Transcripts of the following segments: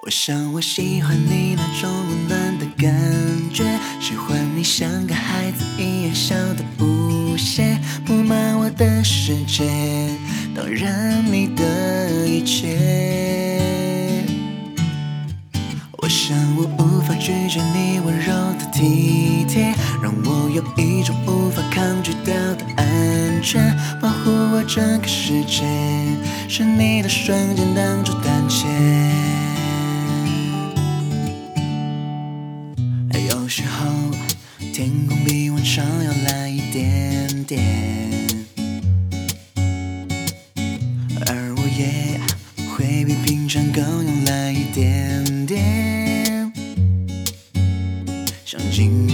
我想我喜欢你那种温暖的感觉，喜欢你像个孩子一样笑得无邪，布满我的世界，当然你的一切。我想我无法拒绝你温柔的体贴，让我有一种无法抗拒掉的安全，保护我整个世界，是你的双肩挡住胆怯。比往常要来一点点，而我也会比平常更慵懒一点点，想静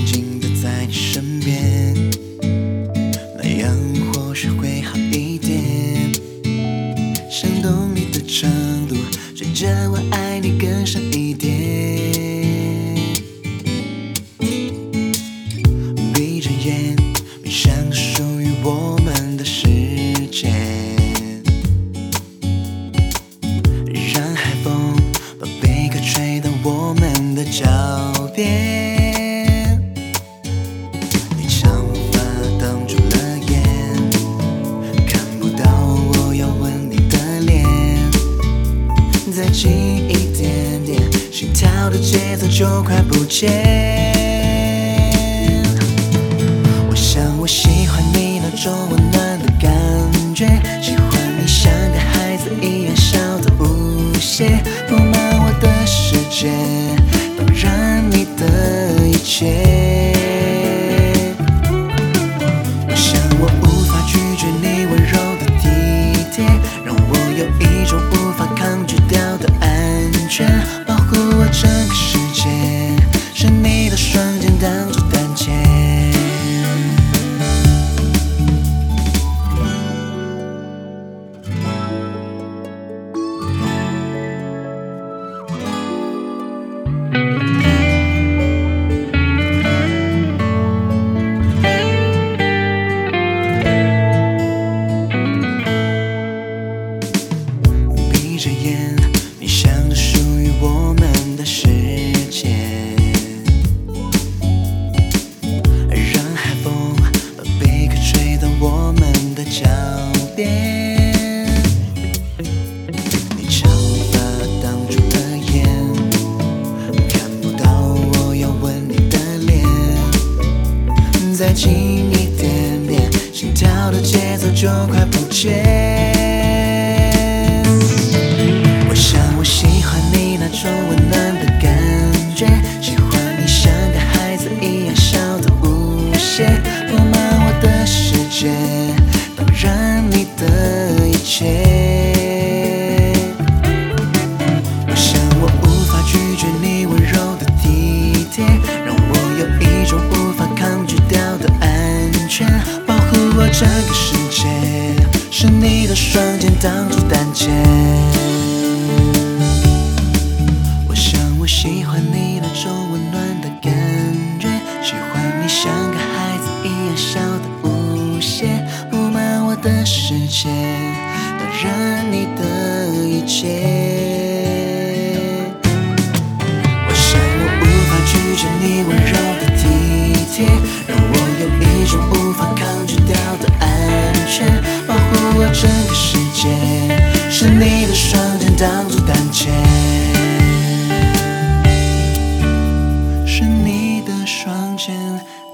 近一点点，心跳的节奏就快不见。我想我喜欢你那种温暖的感觉，喜欢你像个孩子一样笑得无邪，布满我的世界，当然你的一切。过我整个世界。再近一点点，心跳的节奏就快不见。我想我喜欢你那种温暖的感觉，喜欢你像个孩子一样笑得无邪，保护我整个世界，是你的双肩挡住胆怯。我想我喜欢你那种温暖的感觉，喜欢你像个孩子一样笑得无邪，布满我的世界，当然你的一切。整个世界，是你的双肩挡住胆怯，是你的双肩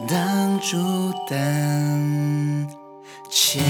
挡住胆怯。